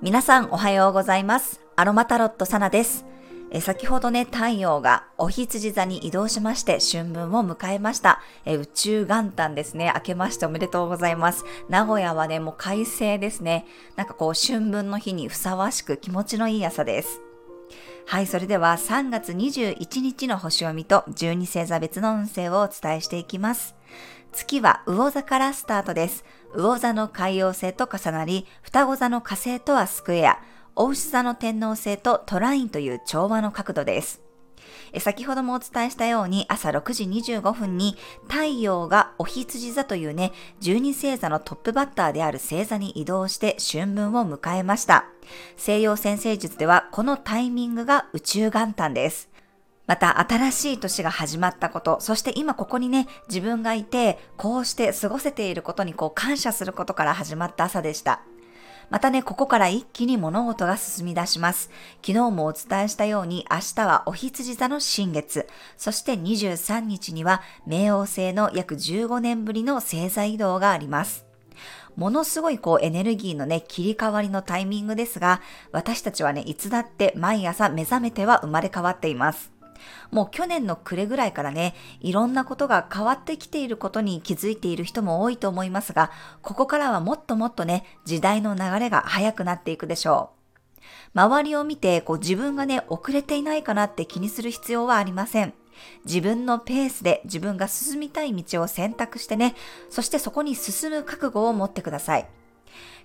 皆さんおはようございます。アロマタロットサナです。え先ほどね、太陽がお羊座に移動しまして、春分を迎えました。え宇宙元旦ですね。明けましておめでとうございます。名古屋はね、もう快晴ですね。なんかこう、春分の日にふさわしく気持ちのいい朝です。はい、それでは3月21日の星読みと12星座別の運勢をお伝えしていきます。月は魚座からスタートです。魚座の海洋星と重なり、双子座の火星とはスクエア、大牛座の天王星とトラインという調和の角度です。先ほどもお伝えしたように朝6時25分に太陽がお羊座というね、12星座のトップバッターである星座に移動して春分を迎えました。西洋先生術ではこのタイミングが宇宙元旦です。また新しい年が始まったこと、そして今ここにね、自分がいて、こうして過ごせていることにこう感謝することから始まった朝でした。またね、ここから一気に物事が進み出します。昨日もお伝えしたように、明日はお羊座の新月、そして23日には冥王星の約15年ぶりの星座移動があります。ものすごいこうエネルギーのね、切り替わりのタイミングですが、私たちはね、いつだって毎朝目覚めては生まれ変わっています。もう去年の暮れぐらいからね、いろんなことが変わってきていることに気づいている人も多いと思いますが、ここからはもっともっとね、時代の流れが速くなっていくでしょう。周りを見てこう自分がね、遅れていないかなって気にする必要はありません。自分のペースで自分が進みたい道を選択してね、そしてそこに進む覚悟を持ってください。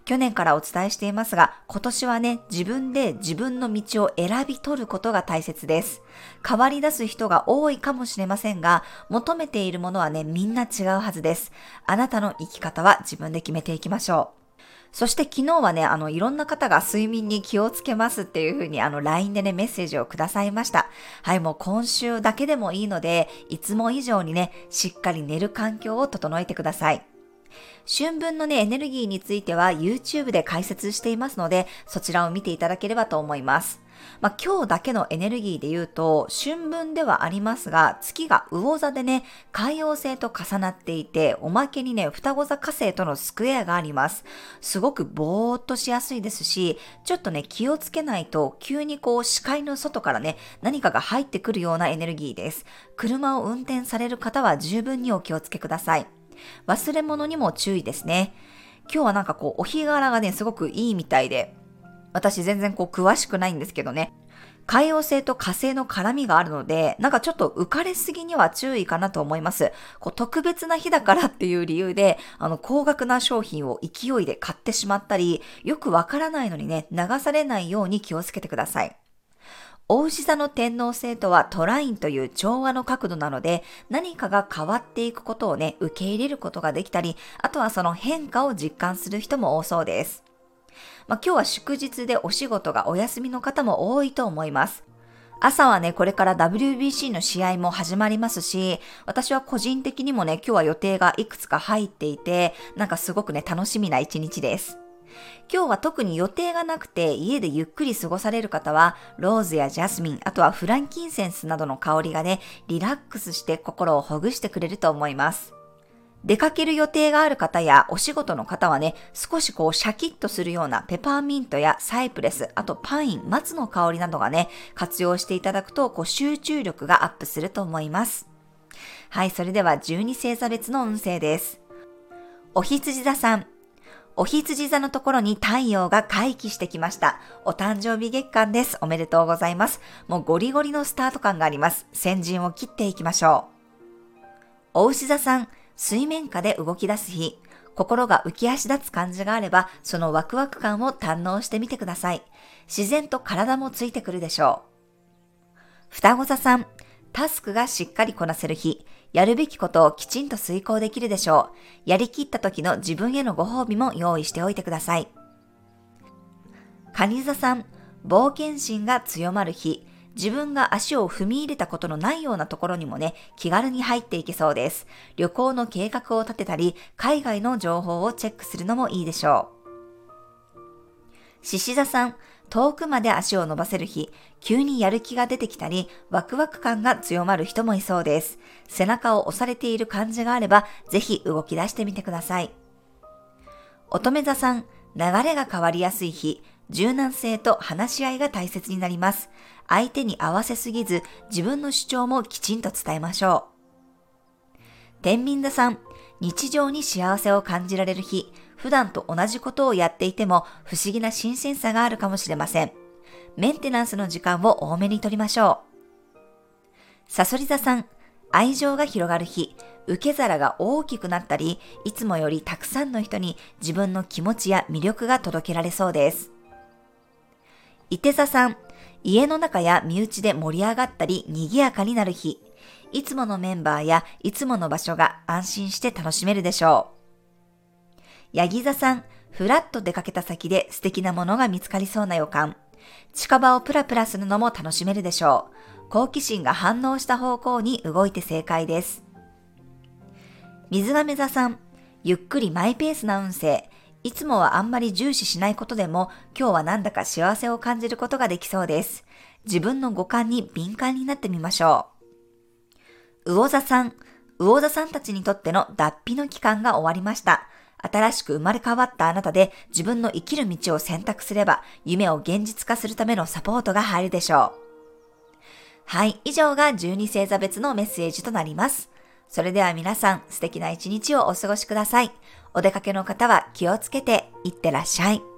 去年からお伝えしていますが、今年はね、自分で自分の道を選び取ることが大切です。変わり出す人が多いかもしれませんが、求めているものはね、みんな違うはずです。あなたの生き方は自分で決めていきましょう。そして昨日はね、あの、いろんな方が睡眠に気をつけますっていうふうに、あの、LINE でね、メッセージをくださいました。はい、もう今週だけでもいいので、いつも以上にね、しっかり寝る環境を整えてください。春分のね、エネルギーについては YouTube で解説していますので、そちらを見ていただければと思います。まあ、今日だけのエネルギーで言うと、春分ではありますが、月が魚座でね、海洋星と重なっていて、おまけにね、双子座火星とのスクエアがあります。すごくぼーっとしやすいですし、ちょっとね、気をつけないと、急にこう、視界の外からね、何かが入ってくるようなエネルギーです。車を運転される方は十分にお気をつけください。忘れ物にも注意ですね。今日はなんかこう、お日柄がね、すごくいいみたいで、私全然こう、詳しくないんですけどね。海洋星と火星の絡みがあるので、なんかちょっと浮かれすぎには注意かなと思います。こう特別な日だからっていう理由で、あの、高額な商品を勢いで買ってしまったり、よくわからないのにね、流されないように気をつけてください。大牛座の天皇星とはトラインという調和の角度なので、何かが変わっていくことをね、受け入れることができたり、あとはその変化を実感する人も多そうです。まあ、今日は祝日でお仕事がお休みの方も多いと思います。朝はね、これから WBC の試合も始まりますし、私は個人的にもね、今日は予定がいくつか入っていて、なんかすごくね、楽しみな一日です。今日は特に予定がなくて家でゆっくり過ごされる方は、ローズやジャスミン、あとはフランキンセンスなどの香りがね、リラックスして心をほぐしてくれると思います。出かける予定がある方やお仕事の方はね、少しこうシャキッとするようなペパーミントやサイプレス、あとパイン、松の香りなどがね、活用していただくとこう集中力がアップすると思います。はい、それでは12星座別の運勢です。お羊座さん、お羊座のところに太陽が回帰してきました。お誕生日月間です。おめでとうございます。もうゴリゴリのスタート感があります。先陣を切っていきましょう。お牛座さん、水面下で動き出す日。心が浮き足立つ感じがあれば、そのワクワク感を堪能してみてください。自然と体もついてくるでしょう。双子座さん、タスクがしっかりこなせる日。やるべきことをきちんと遂行できるでしょう。やりきった時の自分へのご褒美も用意しておいてください。カニ座さん、冒険心が強まる日。自分が足を踏み入れたことのないようなところにもね、気軽に入っていけそうです。旅行の計画を立てたり、海外の情報をチェックするのもいいでしょう。獅子座さん、遠くまで足を伸ばせる日、急にやる気が出てきたり、ワクワク感が強まる人もいそうです。背中を押されている感じがあれば、ぜひ動き出してみてください。乙女座さん、流れが変わりやすい日、柔軟性と話し合いが大切になります。相手に合わせすぎず、自分の主張もきちんと伝えましょう。天秤座さん、日常に幸せを感じられる日、普段と同じことをやっていても不思議な新鮮さがあるかもしれません。メンテナンスの時間を多めに取りましょう。サソリ座さん、愛情が広がる日、受け皿が大きくなったり、いつもよりたくさんの人に自分の気持ちや魅力が届けられそうです。伊手座さん、家の中や身内で盛り上がったり賑やかになる日、いつものメンバーやいつもの場所が安心して楽しめるでしょう。ヤギ座さん、ふらっと出かけた先で素敵なものが見つかりそうな予感。近場をプラプラするのも楽しめるでしょう。好奇心が反応した方向に動いて正解です。水亀座さん、ゆっくりマイペースな運勢。いつもはあんまり重視しないことでも、今日はなんだか幸せを感じることができそうです。自分の五感に敏感になってみましょう。魚座さん、魚座さんたちにとっての脱皮の期間が終わりました。新しく生まれ変わったあなたで自分の生きる道を選択すれば夢を現実化するためのサポートが入るでしょう。はい、以上が12星座別のメッセージとなります。それでは皆さん素敵な一日をお過ごしください。お出かけの方は気をつけていってらっしゃい。